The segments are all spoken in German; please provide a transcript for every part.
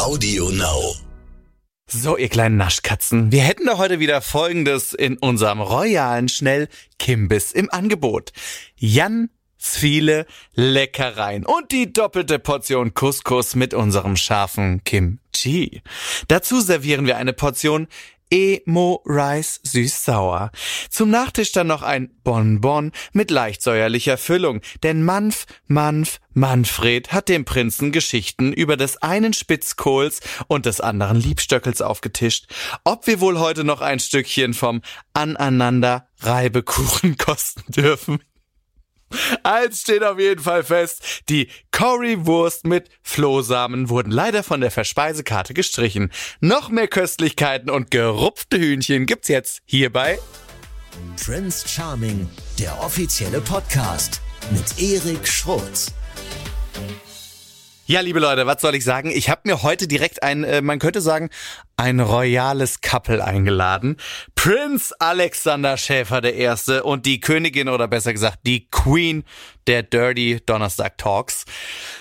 Audio Now. So, ihr kleinen Naschkatzen, wir hätten da heute wieder Folgendes in unserem royalen Schnell Kimbiss im Angebot. Jan viele Leckereien und die doppelte Portion Couscous mit unserem scharfen Kimchi. Dazu servieren wir eine Portion Emo Rice süß-sauer. Zum Nachtisch dann noch ein Bonbon mit leicht säuerlicher Füllung, denn Manf, Manf, Manfred hat dem Prinzen Geschichten über des einen Spitzkohls und des anderen Liebstöckels aufgetischt. Ob wir wohl heute noch ein Stückchen vom Aneinander Reibekuchen kosten dürfen? Eins steht auf jeden Fall fest, die Currywurst mit Flohsamen wurden leider von der Verspeisekarte gestrichen. Noch mehr Köstlichkeiten und gerupfte Hühnchen gibt's jetzt hierbei. Prince Charming, der offizielle Podcast mit Erik Schrotz. Ja, liebe Leute, was soll ich sagen? Ich habe mir heute direkt ein, äh, man könnte sagen, ein royales Couple eingeladen. Prinz Alexander Schäfer der Erste und die Königin oder besser gesagt die Queen der Dirty Donnerstag Talks.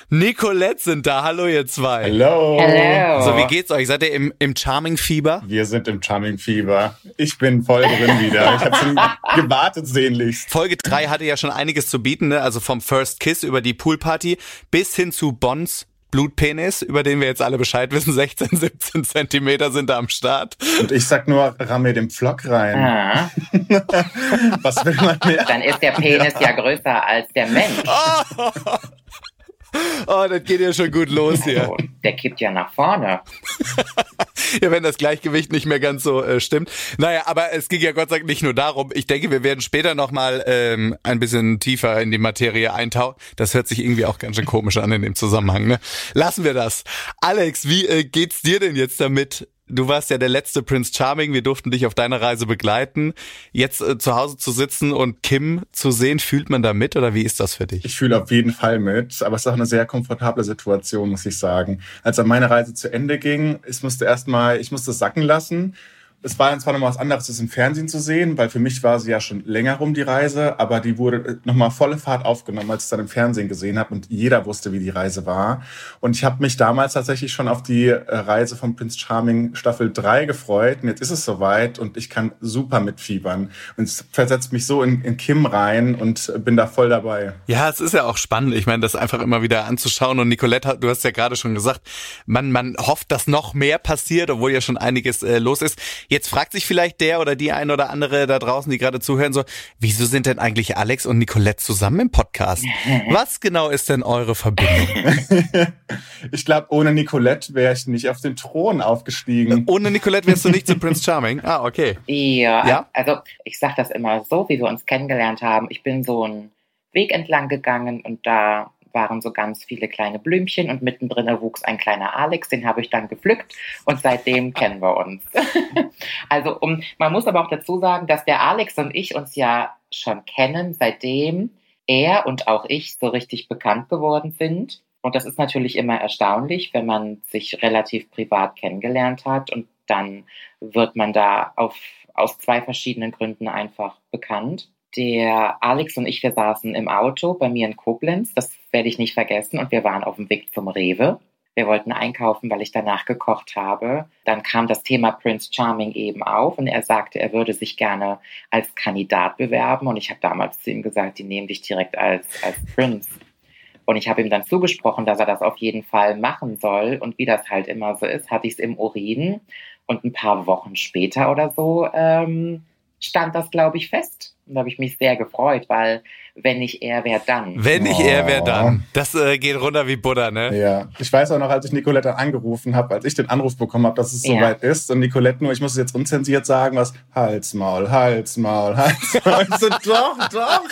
Nicolette sind da. Hallo ihr zwei. Hallo. Hello. So, wie geht's euch? Seid ihr im, im Charming Fieber? Wir sind im Charming Fieber. Ich bin voll drin wieder. Ich habe schon gewartet sehnlichst. Folge 3 hatte ja schon einiges zu bieten, ne? also vom First Kiss über die Poolparty bis hin zu Bonds Blutpenis, über den wir jetzt alle Bescheid wissen, 16, 17 Zentimeter sind da am Start. Und ich sag nur, ramm mir den Pflock rein. Ah, Was will man mehr? dann ist der Penis ja größer als der Mensch. Oh, oh das geht ja schon gut los hier. Oh, der kippt ja nach vorne. Ja, wenn das Gleichgewicht nicht mehr ganz so äh, stimmt. Naja, aber es ging ja Gott sei Dank nicht nur darum. Ich denke, wir werden später nochmal ähm, ein bisschen tiefer in die Materie eintauchen. Das hört sich irgendwie auch ganz schön komisch an in dem Zusammenhang. Ne? Lassen wir das. Alex, wie äh, geht's dir denn jetzt damit? Du warst ja der letzte Prince Charming. Wir durften dich auf deiner Reise begleiten. Jetzt äh, zu Hause zu sitzen und Kim zu sehen, fühlt man da mit oder wie ist das für dich? Ich fühle auf jeden Fall mit, aber es ist auch eine sehr komfortable Situation, muss ich sagen. Als dann meine Reise zu Ende ging, ich musste erstmal, ich musste sacken lassen. Es war dann zwar nochmal was anderes, das im Fernsehen zu sehen, weil für mich war sie ja schon länger rum, die Reise, aber die wurde nochmal volle Fahrt aufgenommen, als ich es dann im Fernsehen gesehen habe und jeder wusste, wie die Reise war. Und ich habe mich damals tatsächlich schon auf die äh, Reise von Prince Charming Staffel 3 gefreut. Und jetzt ist es soweit und ich kann super mitfiebern. Und es versetzt mich so in, in Kim rein und bin da voll dabei. Ja, es ist ja auch spannend. Ich meine, das einfach immer wieder anzuschauen. Und Nicolette, du hast ja gerade schon gesagt, man, man hofft, dass noch mehr passiert, obwohl ja schon einiges äh, los ist. Jetzt fragt sich vielleicht der oder die ein oder andere da draußen, die gerade zuhören, so, wieso sind denn eigentlich Alex und Nicolette zusammen im Podcast? Was genau ist denn eure Verbindung? ich glaube, ohne Nicolette wäre ich nicht auf den Thron aufgestiegen. Ohne Nicolette wärst du nicht zu Prince Charming. Ah, okay. Ja, Ja? also ich sag das immer so, wie wir uns kennengelernt haben. Ich bin so einen Weg entlang gegangen und da waren so ganz viele kleine Blümchen und mittendrin wuchs ein kleiner Alex, den habe ich dann gepflückt und seitdem kennen wir uns. also um, man muss aber auch dazu sagen, dass der Alex und ich uns ja schon kennen, seitdem er und auch ich so richtig bekannt geworden sind. Und das ist natürlich immer erstaunlich, wenn man sich relativ privat kennengelernt hat und dann wird man da auf, aus zwei verschiedenen Gründen einfach bekannt. Der Alex und ich, wir saßen im Auto bei mir in Koblenz, das werde ich nicht vergessen, und wir waren auf dem Weg zum Rewe. Wir wollten einkaufen, weil ich danach gekocht habe. Dann kam das Thema Prince Charming eben auf und er sagte, er würde sich gerne als Kandidat bewerben. Und ich habe damals zu ihm gesagt, die nehmen dich direkt als, als Prince. Und ich habe ihm dann zugesprochen, dass er das auf jeden Fall machen soll. Und wie das halt immer so ist, hatte ich es im Urin. Und ein paar Wochen später oder so ähm, stand das, glaube ich, fest. Und da habe ich mich sehr gefreut, weil wenn nicht er, wer dann? Wenn nicht er, Oh. dann? Das äh, geht runter wie Butter, ne? Ja, ich weiß auch noch, als ich Nicolette angerufen habe, als ich den Anruf bekommen habe, dass es Ja. soweit ist. Und Nicolette nur, ich muss es jetzt unzensiert sagen, was Halsmaul, Halsmaul, Halsmaul. Ich so, doch, doch.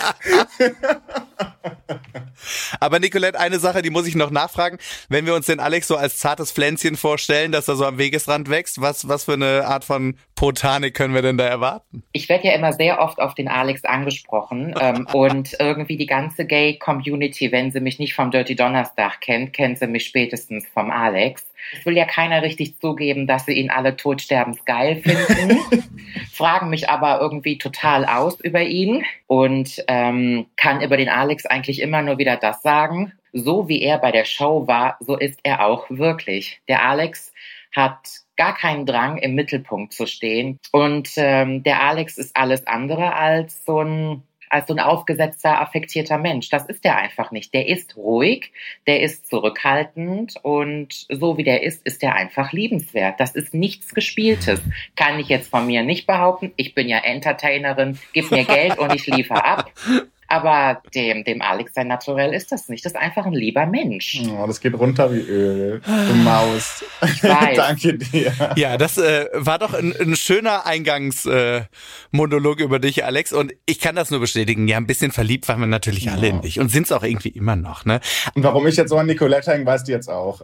Aber Nicolette, eine Sache, die muss ich noch nachfragen. Wenn wir uns den Alex so als zartes Pflänzchen vorstellen, dass er so am Wegesrand wächst, was, was für eine Art von Botanik können wir denn da erwarten? Ich werde ja immer sehr oft auf den Alex angesprochen ähm, und irgendwie die ganze Gay-Community, wenn sie mich nicht vom Dirty Donnerstag kennt, kennt sie mich spätestens vom Alex. Es will ja keiner richtig zugeben, dass sie ihn alle todsterbensgeil finden, fragen mich aber irgendwie total aus über ihn und ähm, kann über den Alex eigentlich immer nur wieder das sagen. So wie er bei der Show war, so ist er auch wirklich. Der Alex hat gar keinen Drang, im Mittelpunkt zu stehen. Und ähm, der Alex ist alles andere als so ein als so ein aufgesetzter, affektierter Mensch. Das ist er einfach nicht. Der ist ruhig, der ist zurückhaltend und so wie der ist, ist er einfach liebenswert. Das ist nichts Gespieltes. Kann ich jetzt von mir nicht behaupten. Ich bin ja Entertainerin, gib mir Geld und ich liefere ab. Aber dem, dem Alex sein Naturell ist das nicht. Das ist einfach ein lieber Mensch. Oh, das geht runter wie Öl. Du Maus. Ich weiß. Danke dir. Ja, das äh, war doch ein, ein schöner Eingangsmonolog äh, über dich, Alex. Und ich kann das nur bestätigen. Ja, ein bisschen verliebt waren wir natürlich ja. alle in dich und sind es auch irgendwie immer noch. Ne? Und warum ich jetzt so an Nicolette hänge, weißt du jetzt auch.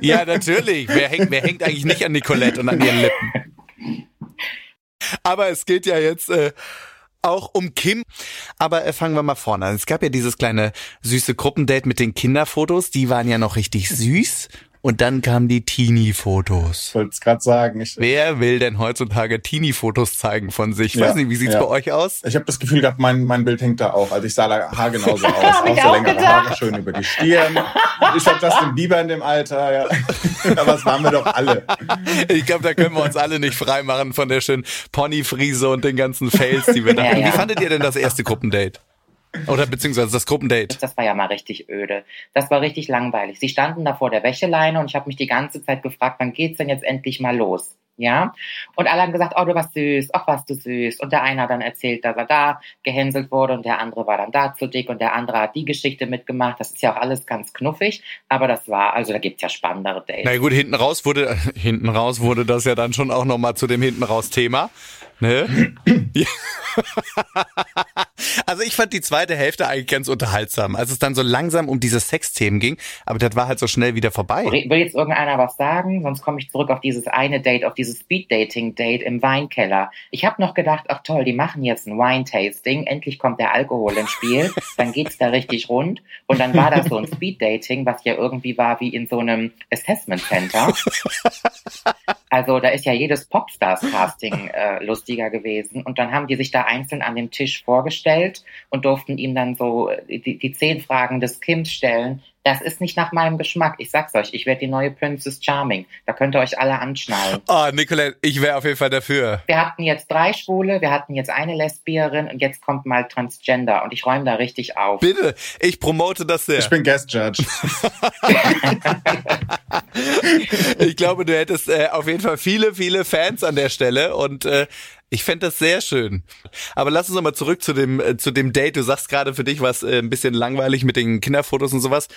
Ja, natürlich. Wer hängt, wer hängt eigentlich nicht an Nicolette und an ihren Lippen? Aber es geht ja jetzt äh, auch um Kim. Aber äh, fangen wir mal vorne an. Es gab ja dieses kleine süße Gruppendate mit den Kinderfotos. Die waren ja noch richtig süß. Und dann kamen die Teenie-Fotos. Ich wollte es gerade sagen. Ich, Wer will denn heutzutage Teenie-Fotos zeigen von sich? Ich ja, weiß nicht, wie sieht's ja. bei euch aus? Ich habe das Gefühl gehabt, mein, mein Bild hängt da auch. Also ich sah da haargenauso aus. auch so längere. Haare, schön über die Stirn. Ich habe Justin Bieber in dem Alter. Ja. Aber das waren wir doch alle. Ich glaube, da können wir uns alle nicht freimachen von der schönen Ponyfriese und den ganzen Fails, die wir da haben. Wie fandet ihr denn das erste Gruppendate? Oder beziehungsweise das Gruppendate. Das war ja mal richtig öde. Das war richtig langweilig. Sie standen da vor der Wäscheleine und ich habe mich die ganze Zeit gefragt, wann geht's denn jetzt endlich mal los? Ja. Und alle haben gesagt, oh, du warst süß, ach, warst du süß. Und der eine hat dann erzählt, dass er da gehänselt wurde und der andere war dann da zu dick und der andere hat die Geschichte mitgemacht. Das ist ja auch alles ganz knuffig, aber das war, also da gibt's ja spannendere Dates. Na gut, hinten raus wurde, hinten raus wurde das ja dann schon auch nochmal zu dem hinten raus Thema. Ne? also ich fand die zweite Hälfte eigentlich ganz unterhaltsam, als es dann so langsam um diese Sexthemen ging, aber das war halt so schnell wieder vorbei. Will jetzt irgendeiner was sagen? Sonst komme ich zurück auf dieses eine Date, auf dieses Speed-Dating-Date im Weinkeller. Ich habe noch gedacht, ach toll, die machen jetzt ein Wine-Tasting, endlich kommt der Alkohol ins Spiel, dann geht's da richtig rund und dann war das so ein Speed-Dating, was ja irgendwie war wie in so einem Assessment-Center. Also da ist ja jedes Popstars-Casting äh, lustiger gewesen. Und dann haben die sich da einzeln an dem Tisch vorgestellt und durften ihm dann so die, die zehn Fragen des Kims stellen, das ist nicht nach meinem Geschmack. Ich sag's euch, ich werde die neue Princess Charming. Da könnt ihr euch alle anschnallen. Oh, Nicolette, ich wäre auf jeden Fall dafür. Wir hatten jetzt drei Schwule, wir hatten jetzt eine Lesbierin und jetzt kommt mal Transgender und ich räume da richtig auf. Bitte, ich promote das sehr. Ich bin Guest Judge. ich glaube, du hättest äh, auf jeden Fall viele, viele Fans an der Stelle und äh, ich fände das sehr schön. Aber lass uns nochmal zurück zu dem, äh, zu dem Date. Du sagst gerade, für dich war es äh, ein bisschen langweilig mit den Kinderfotos und sowas.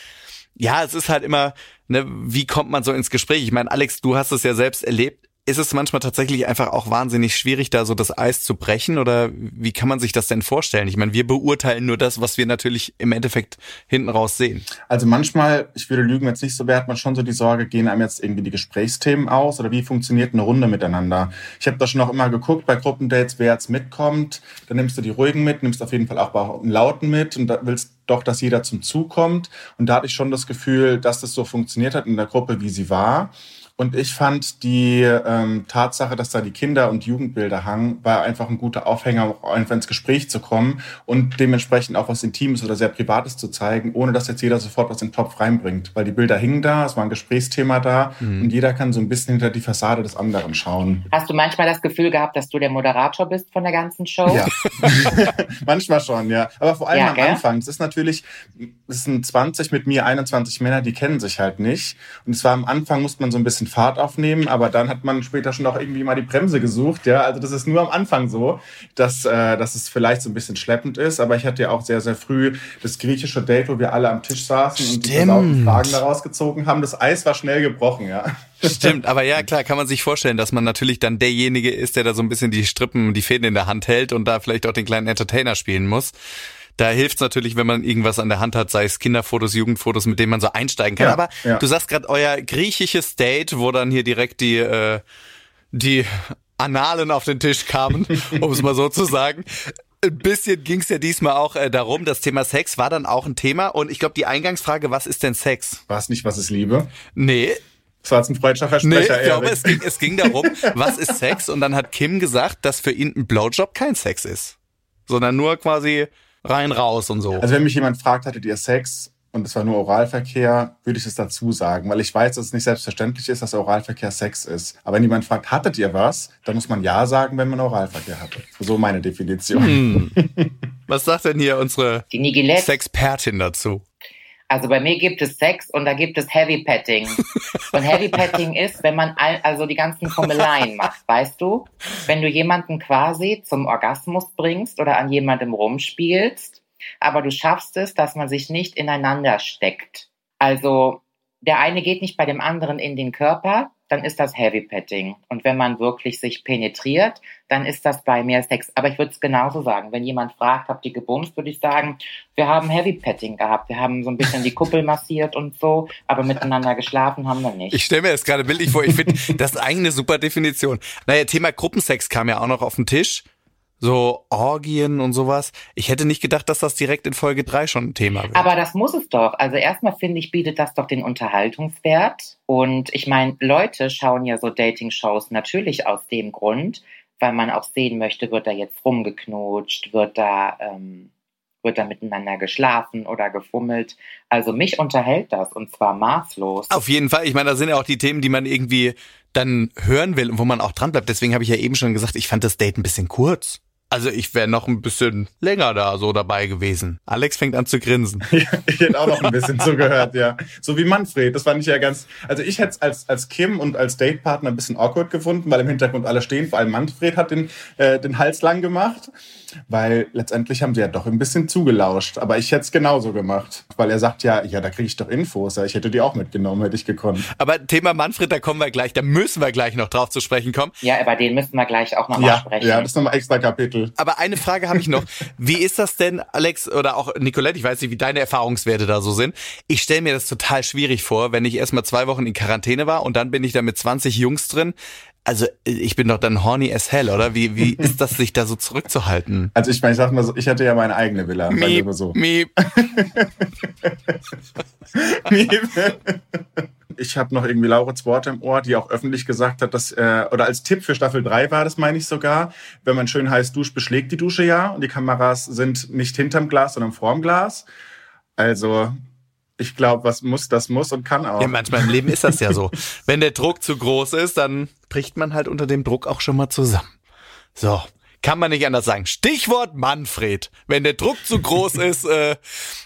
Ja, es ist halt immer, ne, wie kommt man so ins Gespräch? Ich meine, Alex, du hast es ja selbst erlebt ist es manchmal tatsächlich einfach auch wahnsinnig schwierig, da so das Eis zu brechen? Oder wie kann man sich das denn vorstellen? Ich meine, wir beurteilen nur das, was wir natürlich im Endeffekt hinten raus sehen. Also manchmal, ich würde lügen jetzt nicht so, wer hat man schon so die Sorge, gehen einem jetzt irgendwie die Gesprächsthemen aus oder wie funktioniert eine Runde miteinander? Ich habe da schon auch immer geguckt bei Gruppendates, wer jetzt mitkommt. Dann nimmst du die ruhigen mit, nimmst auf jeden Fall auch einen lauten mit und da willst doch, dass jeder zum Zug kommt. Und da hatte ich schon das Gefühl, dass das so funktioniert hat in der Gruppe, wie sie war. Und ich fand die ähm, Tatsache, dass da die Kinder- und Jugendbilder hangen, war einfach ein guter Aufhänger, einfach ins Gespräch zu kommen und dementsprechend auch was Intimes oder sehr Privates zu zeigen, ohne dass jetzt jeder sofort was in den Topf reinbringt. Weil die Bilder hingen da, es war ein Gesprächsthema da mhm. und jeder kann so ein bisschen hinter die Fassade des anderen schauen. Hast du manchmal das Gefühl gehabt, dass du der Moderator bist von der ganzen Show? Ja, manchmal schon, ja. Aber vor allem ja, am gell? Anfang. Es ist natürlich, es sind 20 mit mir, 21 Männer, die kennen sich halt nicht. Und es war am Anfang, musste man so ein bisschen Fahrt aufnehmen, aber dann hat man später schon auch irgendwie mal die Bremse gesucht. Ja, also das ist nur am Anfang so, dass, äh, dass es vielleicht so ein bisschen schleppend ist. Aber ich hatte ja auch sehr, sehr früh das griechische Date, wo wir alle am Tisch saßen Stimmt. und die Fragen daraus gezogen haben. Das Eis war schnell gebrochen, ja. Stimmt, aber ja, klar, kann man sich vorstellen, dass man natürlich dann derjenige ist, der da so ein bisschen die Strippen, die Fäden in der Hand hält und da vielleicht auch den kleinen Entertainer spielen muss. Da hilft es natürlich, wenn man irgendwas an der Hand hat, sei es Kinderfotos, Jugendfotos, mit denen man so einsteigen kann. Ja, Aber ja. du sagst gerade euer griechisches Date, wo dann hier direkt die, äh, die Analen auf den Tisch kamen, um es mal so zu sagen. Ein bisschen ging es ja diesmal auch äh, darum, das Thema Sex war dann auch ein Thema. Und ich glaube, die Eingangsfrage, was ist denn Sex? War es nicht, was ist Liebe? Nee, Das war jetzt ein freudscher. Nee, ich glaube, es ging, es ging darum, was ist Sex? Und dann hat Kim gesagt, dass für ihn ein Blowjob kein Sex ist. Sondern nur quasi rein, raus und so. Also wenn mich jemand fragt, hattet ihr Sex und es war nur Oralverkehr, würde ich es dazu sagen, weil ich weiß, dass es nicht selbstverständlich ist, dass Oralverkehr Sex ist. Aber wenn jemand fragt, hattet ihr was, dann muss man ja sagen, wenn man Oralverkehr hatte. So meine Definition. Hm. Was sagt denn hier unsere. Sexpertin dazu? Also bei mir gibt es Sex und da gibt es Heavy Petting. Und Heavy Petting ist, wenn man all, also die ganzen Fummeleien macht, weißt du? Wenn du jemanden quasi zum Orgasmus bringst oder an jemandem rumspielst, aber du schaffst es, dass man sich nicht ineinander steckt. Also der eine geht nicht bei dem anderen in den Körper, dann ist das Heavy Petting. Und wenn man wirklich sich penetriert, dann ist das bei mir Sex. Aber ich würde es genauso sagen. Wenn jemand fragt, habt ihr gebumst, würde ich sagen, wir haben Heavy Petting gehabt. Wir haben so ein bisschen die Kuppel massiert und so, aber miteinander geschlafen haben wir nicht. Ich stelle mir das gerade bildlich vor. Ich finde, das ist eigentlich eine super Definition. Naja, Thema Gruppensex kam ja auch noch auf den Tisch. So Orgien und sowas. Ich hätte nicht gedacht, dass das direkt in Folge 3 schon ein Thema wird. Aber das muss es doch. Also erstmal finde ich, bietet das doch den Unterhaltungswert. Und ich meine, Leute schauen ja so Dating-Shows natürlich aus dem Grund, weil man auch sehen möchte, wird da jetzt rumgeknutscht, wird da, ähm, wird da miteinander geschlafen oder gefummelt. Also mich unterhält das und zwar maßlos. Auf jeden Fall. Ich meine, da sind ja auch die Themen, die man irgendwie dann hören will und wo man auch dran bleibt. Deswegen habe ich ja eben schon gesagt, ich fand das Date ein bisschen kurz. Also ich wäre noch ein bisschen länger da so dabei gewesen. Alex fängt an zu grinsen. Ja, ich hätte auch noch ein bisschen zugehört, ja. So wie Manfred, das fand ich ja ganz. Also ich hätte es als, als Kim und als Datepartner ein bisschen awkward gefunden, weil im Hintergrund alle stehen. Vor allem Manfred hat den, äh, den Hals lang gemacht, weil letztendlich haben sie ja doch ein bisschen zugelauscht. Aber ich hätte es genauso gemacht, weil er sagt ja, ja, da kriege ich doch Infos. Ja, ich hätte die auch mitgenommen, hätte ich gekonnt. Aber Thema Manfred, da kommen wir gleich, da müssen wir gleich noch drauf zu sprechen kommen. Ja, über den müssen wir gleich auch nochmal Ja, sprechen. ja, das ist nochmal extra Kapitel. Aber eine Frage habe ich noch. Wie ist das denn, Alex oder auch Nicolette, ich weiß nicht, wie deine Erfahrungswerte da so sind. Ich stelle mir das total schwierig vor, wenn ich erstmal zwei Wochen in Quarantäne war und dann bin ich da mit 20 Jungs drin. Also ich bin doch dann horny as hell, oder? Wie, wie ist das, sich da so zurückzuhalten? Also ich meine, ich sag mal so, ich hatte ja meine eigene Villa. sagen wir Miep, mal so. miep. Ich habe noch irgendwie Laurits Worte im Ohr, die auch öffentlich gesagt hat, dass, äh, oder als Tipp für Staffel 3 war das, meine ich sogar, wenn man schön heiß duscht, beschlägt die Dusche ja und die Kameras sind nicht hinterm Glas, sondern vorm Glas. Also ich glaube, was muss, das muss und kann auch. Ja, manchmal im Leben ist das ja so. Wenn der Druck zu groß ist, dann bricht man halt unter dem Druck auch schon mal zusammen. So. Kann man nicht anders sagen. Stichwort Manfred. Wenn der Druck zu groß ist, äh,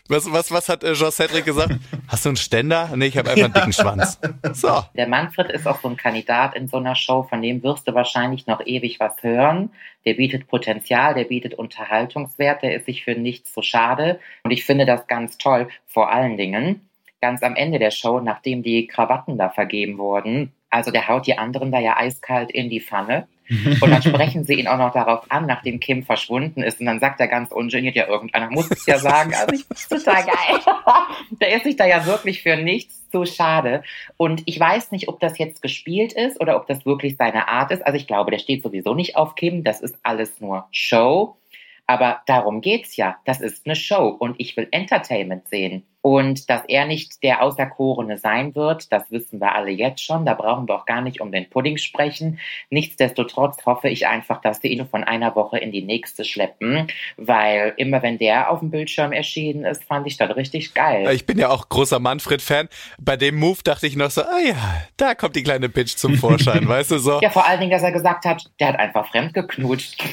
was, was, was hat äh, Jean Cedric gesagt? Hast du einen Ständer? Nee, ich habe einfach einen dicken Schwanz. So. Der Manfred ist auch so ein Kandidat in so einer Show, von dem wirst du wahrscheinlich noch ewig was hören. Der bietet Potenzial, der bietet Unterhaltungswert, der ist sich für nichts so schade. Und ich finde das ganz toll. Vor allen Dingen, ganz am Ende der Show, nachdem die Krawatten da vergeben wurden, also der haut die anderen da ja eiskalt in die Pfanne. Und dann sprechen sie ihn auch noch darauf an, nachdem Kim verschwunden ist. Und dann sagt er ganz ungeniert, ja, irgendeiner muss es ja sagen. Also ich total geil. Der ist sich da ja wirklich für nichts zu schade. Und ich weiß nicht, ob das jetzt gespielt ist oder ob das wirklich seine Art ist. Also ich glaube, der steht sowieso nicht auf Kim. Das ist alles nur Show. Aber darum geht's ja. Das ist eine Show und ich will Entertainment sehen. Und dass er nicht der Auserkorene sein wird, das wissen wir alle jetzt schon. Da brauchen wir auch gar nicht um den Pudding sprechen. Nichtsdestotrotz hoffe ich einfach, dass sie ihn von einer Woche in die nächste schleppen, weil immer wenn der auf dem Bildschirm erschienen ist, fand ich das richtig geil. Ich bin ja auch großer Manfred-Fan. Bei dem Move dachte ich noch so, ah ja, da kommt die kleine Bitch zum Vorschein, weißt du so. Ja, vor allen Dingen, dass er gesagt hat, der hat einfach fremd geknutscht.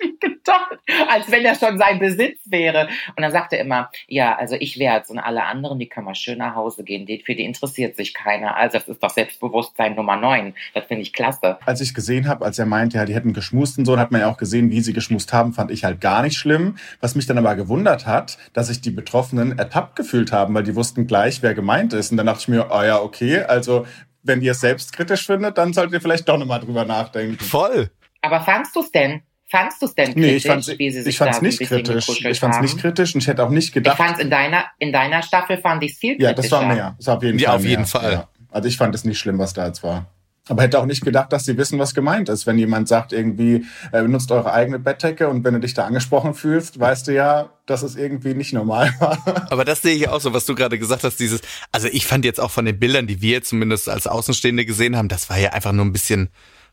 gedacht, als wenn er schon sein Besitz wäre. Und dann sagt er immer, ja, also ich werd's und alle anderen, die können mal schön nach Hause gehen. Die, für die interessiert sich keiner. Also das ist doch Selbstbewusstsein Nummer neun. Das finde ich klasse. Als ich gesehen habe, als er meinte, ja, die hätten geschmust und so, dann hat man ja auch gesehen, wie sie geschmust haben, fand ich halt gar nicht schlimm. Was mich dann aber gewundert hat, dass sich die Betroffenen ertappt gefühlt haben, weil die wussten gleich, wer gemeint ist. Und dann dachte ich mir, ah ja, okay, also wenn ihr es selbstkritisch findet, dann solltet ihr vielleicht doch nochmal drüber nachdenken. Voll. Aber fandst du's denn? Fandst du's denn kritisch, Nee, ich fand's, wie sie sich ich fand's da so ein nicht kritisch. Ich fand's haben? nicht kritisch und ich hätte auch nicht Ich gedacht. fand's in deiner, in deiner Staffel fand ich's viel kritischer. ja, das war mehr. Das war auf jeden Ja, Fall auf jeden mehr. Fall. Ja. Also ich fand es nicht schlimm, was da jetzt war. Aber hätte auch nicht gedacht, dass sie wissen, was gemeint ist. Wenn jemand sagt, irgendwie, äh, benutzt eure eigene Bettdecke und wenn du dich da angesprochen fühlst, weißt du ja, dass es irgendwie nicht normal war. Aber das sehe ich auch so, was du gerade gesagt hast, dieses, also ich fand jetzt auch von den Bildern, die wir zumindest als Außenstehende gesehen haben, das war ja einfach nur ein bisschen,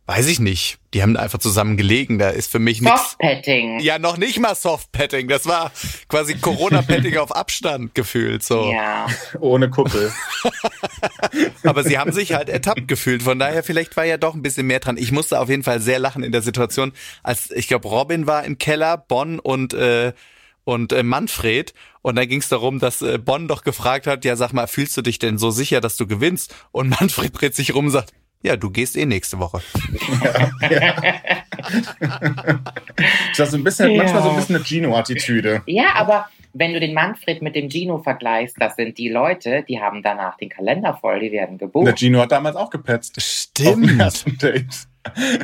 weiß ich nicht. Die haben einfach zusammen gelegen. Da ist für mich nichts. Softpetting. Ja, noch nicht mal Softpetting. Das war quasi Corona-Petting auf Abstand gefühlt, so. Ja. Ohne Kuppel. Aber sie haben sich halt ertappt gefühlt. Von daher, vielleicht war ja doch ein bisschen mehr dran. Ich musste auf jeden Fall sehr lachen in der Situation, als ich glaube, Robin war im Keller, Bonn und äh, und äh, Manfred. Und dann ging es darum, dass äh, Bonn doch gefragt hat, ja, sag mal, fühlst du dich denn so sicher, dass du gewinnst? Und Manfred dreht sich rum und sagt, ja, du gehst eh nächste Woche. Ist das so ein bisschen, Ja. manchmal so ein bisschen eine Gino-Attitüde. Ja, aber wenn du den Manfred mit dem Gino vergleichst, das sind die Leute, die haben danach den Kalender voll, die werden Der gebucht. Gino hat damals auch gepetzt. Auf dem Stimmt. ersten Date.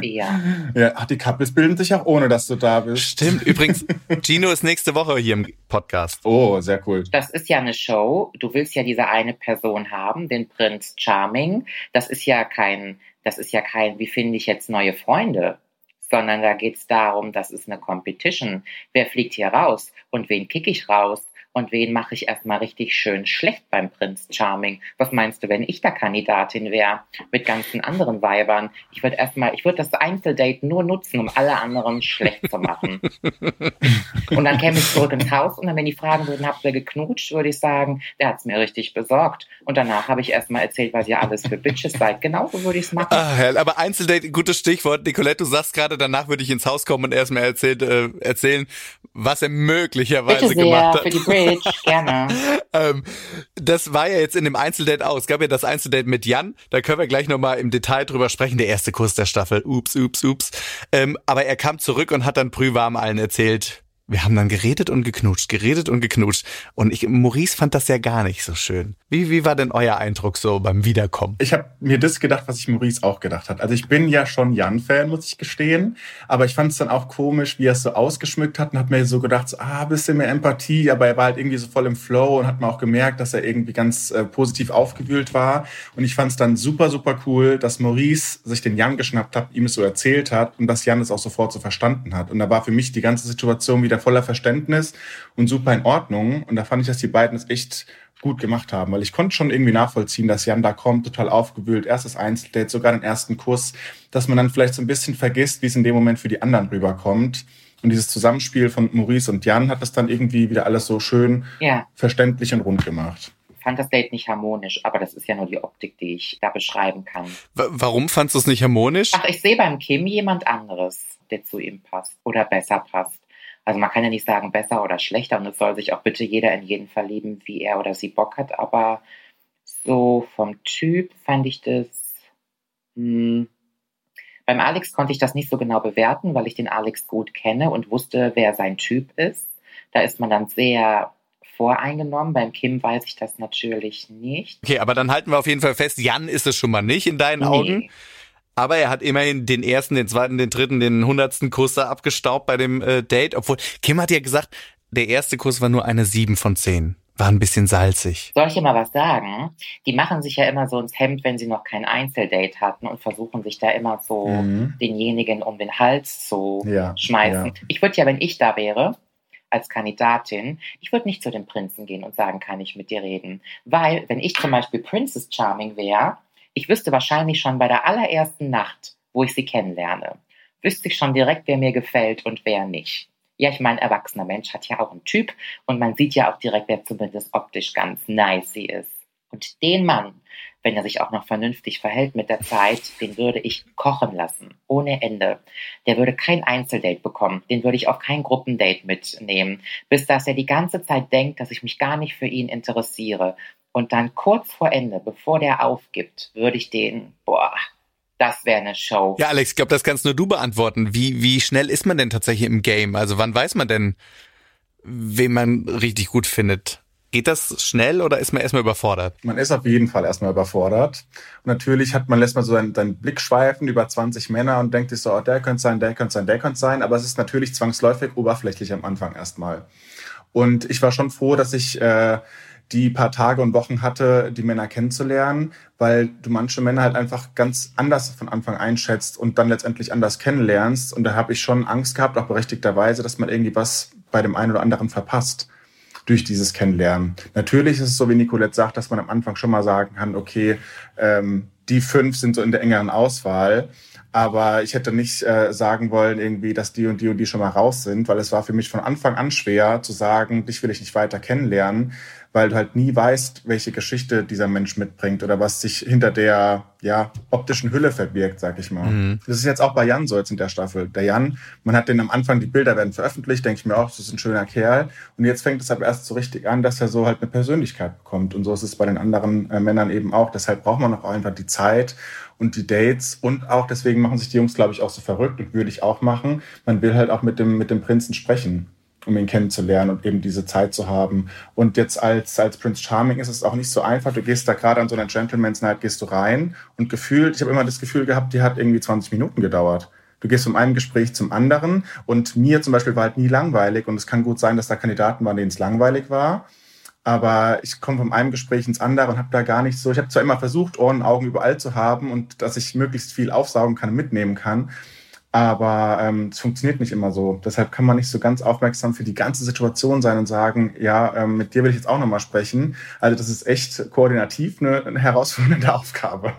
Ja. Ja, ach, die Couples bilden sich auch ohne, dass du da bist. Stimmt. Übrigens, Gino ist nächste Woche hier im Podcast. Oh, sehr cool. Das ist ja eine Show. Du willst ja diese eine Person haben, den Prinz Charming. Das ist ja kein, das ist ja kein, wie finde ich jetzt neue Freunde? Sondern da geht's darum, das ist eine Competition. Wer fliegt hier raus und wen kick ich raus? Und wen mache ich erstmal richtig schön schlecht beim Prinz Charming? Was meinst du, wenn ich da Kandidatin wäre mit ganzen anderen Weibern? Ich würde erstmal, ich würde das Einzeldate nur nutzen, um alle anderen schlecht zu machen. Und dann käme ich zurück ins Haus und dann, wenn die fragen würden, habt ihr geknutscht, würde ich sagen, der hat's mir richtig besorgt. Und danach habe ich erstmal erzählt, was ihr alles für Bitches seid. Genauso würde ich's machen. Ah, hell, aber Einzeldate, gutes Stichwort. Nicolette, du sagst gerade, danach würde ich ins Haus kommen und erstmal erzählt, äh, erzählen, was er möglicherweise Bitte sehr, gemacht für hat. die Gerne. ähm, das war ja jetzt in dem Einzeldate aus. Es gab ja das Einzeldate mit Jan. Da können wir gleich nochmal im Detail drüber sprechen. Der erste Kurs der Staffel. Ups, ups, ups. Ähm, aber er kam zurück und hat dann prühwarm allen erzählt, wir haben dann geredet und geknutscht, geredet und geknutscht. Und ich, Maurice fand das ja gar nicht so schön. Wie, wie war denn euer Eindruck so beim Wiederkommen? Ich habe mir das gedacht, was sich Maurice auch gedacht hat. Also ich bin ja schon Jan-Fan, muss ich gestehen. Aber ich fand es dann auch komisch, wie er es so ausgeschmückt hat und hat mir so gedacht, so, ah, bisschen mehr Empathie. Aber er war halt irgendwie so voll im Flow und hat man auch gemerkt, dass er irgendwie ganz äh, positiv aufgewühlt war. Und ich fand es dann super, super cool, dass Maurice sich den Jan geschnappt hat, ihm es so erzählt hat und dass Jan es auch sofort so verstanden hat. Und da war für mich die ganze Situation wieder voller Verständnis und super in Ordnung. Und da fand ich, dass die beiden es echt gut gemacht haben, weil ich konnte schon irgendwie nachvollziehen, dass Jan da kommt, total aufgewühlt, erstes Einzeldate, sogar den ersten Kuss, dass man dann vielleicht so ein bisschen vergisst, wie es in dem Moment für die anderen rüberkommt. Und dieses Zusammenspiel von Maurice und Jan hat das dann irgendwie wieder alles so schön Ja, verständlich und rund gemacht. fand das Date nicht harmonisch, aber das ist ja nur die Optik, die ich da beschreiben kann. W warum fandst du es nicht harmonisch? Ach, ich sehe beim Kim jemand anderes, der zu ihm passt oder besser passt. Also man kann ja nicht sagen besser oder schlechter und es soll sich auch bitte jeder in jeden verlieben, wie er oder sie Bock hat, aber so vom Typ fand ich das. Hm, beim Alex konnte ich das nicht so genau bewerten, weil ich den Alex gut kenne und wusste, wer sein Typ ist. Da ist man dann sehr voreingenommen. Beim Kim weiß ich das natürlich nicht. Okay, aber dann halten wir auf jeden Fall fest, Jan ist es schon mal nicht in deinen Augen. Aber er hat immerhin den ersten, den zweiten, den dritten, den hundertsten Kuss da abgestaubt bei dem äh, Date. Obwohl, Kim hat ja gesagt, der erste Kuss war nur eine sieben von zehn. War ein bisschen salzig. Soll ich dir mal was sagen? Die machen sich ja immer so ins Hemd, wenn sie noch kein Einzeldate hatten und versuchen sich da immer so Mhm. denjenigen um den Hals zu Ja, schmeißen. ja. Ich würde ja, wenn ich da wäre, als Kandidatin, ich würde nicht zu dem Prinzen gehen und sagen, kann ich mit dir reden? Weil, wenn ich zum Beispiel Princess Charming wäre, ich wüsste wahrscheinlich schon bei der allerersten Nacht, wo ich sie kennenlerne, wüsste ich schon direkt, wer mir gefällt und wer nicht. Ja, ich meine, erwachsener Mensch hat ja auch einen Typ und man sieht ja auch direkt, wer zumindest optisch ganz nice sie ist. Und den Mann, wenn er sich auch noch vernünftig verhält mit der Zeit, den würde ich kochen lassen, ohne Ende. Der würde kein Einzeldate bekommen, den würde ich auf kein Gruppendate mitnehmen, bis dass er die ganze Zeit denkt, dass ich mich gar nicht für ihn interessiere. Und dann kurz vor Ende, bevor der aufgibt, würde ich den, boah, das wäre eine Show. Ja, Alex, ich glaube, das kannst nur du beantworten. Wie, wie schnell ist man denn tatsächlich im Game? Also wann weiß man denn, wen man richtig gut findet? Geht das schnell oder ist man erstmal überfordert? Man ist auf jeden Fall erstmal überfordert. Und natürlich hat man, lässt man so seinen, seinen Blick schweifen über 20 Männer und denkt sich so, oh, der könnte sein, der könnte sein, der könnte sein. Aber es ist natürlich zwangsläufig oberflächlich am Anfang erstmal. Und ich war schon froh, dass ich äh, die paar Tage und Wochen hatte, die Männer kennenzulernen, weil du manche Männer halt einfach ganz anders von Anfang einschätzt und dann letztendlich anders kennenlernst. Und da habe ich schon Angst gehabt, auch berechtigterweise, dass man irgendwie was bei dem einen oder anderen verpasst durch dieses Kennenlernen. Natürlich ist es so, wie Nicolette sagt, dass man am Anfang schon mal sagen kann, okay, ähm, die fünf sind so in der engeren Auswahl. Aber ich hätte nicht äh, sagen wollen, irgendwie, dass die und die und die schon mal raus sind, weil es war für mich von Anfang an schwer zu sagen, dich will ich nicht weiter kennenlernen, weil du halt nie weißt, welche Geschichte dieser Mensch mitbringt oder was sich hinter der ja, optischen Hülle verbirgt, sag ich mal. Mhm. Das ist jetzt auch bei Jan so jetzt in der Staffel. Der Jan, man hat den am Anfang, die Bilder werden veröffentlicht, denke ich mir auch, das ist ein schöner Kerl. Und jetzt fängt es aber erst so richtig an, dass er so halt eine Persönlichkeit bekommt. Und so ist es bei den anderen äh, Männern eben auch. Deshalb braucht man auch einfach die Zeit und die Dates und auch deswegen machen sich die Jungs, glaube ich, auch so verrückt und würde ich auch machen. Man will halt auch mit dem, mit dem Prinzen sprechen um ihn kennenzulernen und eben diese Zeit zu haben. Und jetzt als, als Prince Charming ist es auch nicht so einfach. Du gehst da gerade an so einer Gentleman's Night, gehst du rein und gefühlt, ich habe immer das Gefühl gehabt, die hat irgendwie 20 Minuten gedauert. Du gehst von einem Gespräch zum anderen und mir zum Beispiel war halt nie langweilig und es kann gut sein, dass da Kandidaten waren, denen es langweilig war. Aber ich komme von einem Gespräch ins andere und habe da gar nicht so. Ich habe zwar immer versucht, Ohren und Augen überall zu haben und dass ich möglichst viel aufsaugen kann und mitnehmen kann. Aber ähm, es funktioniert nicht immer so. Deshalb kann man nicht so ganz aufmerksam für die ganze Situation sein und sagen, ja, ähm, mit dir will ich jetzt auch nochmal sprechen. Also das ist echt koordinativ eine, eine herausfordernde Aufgabe.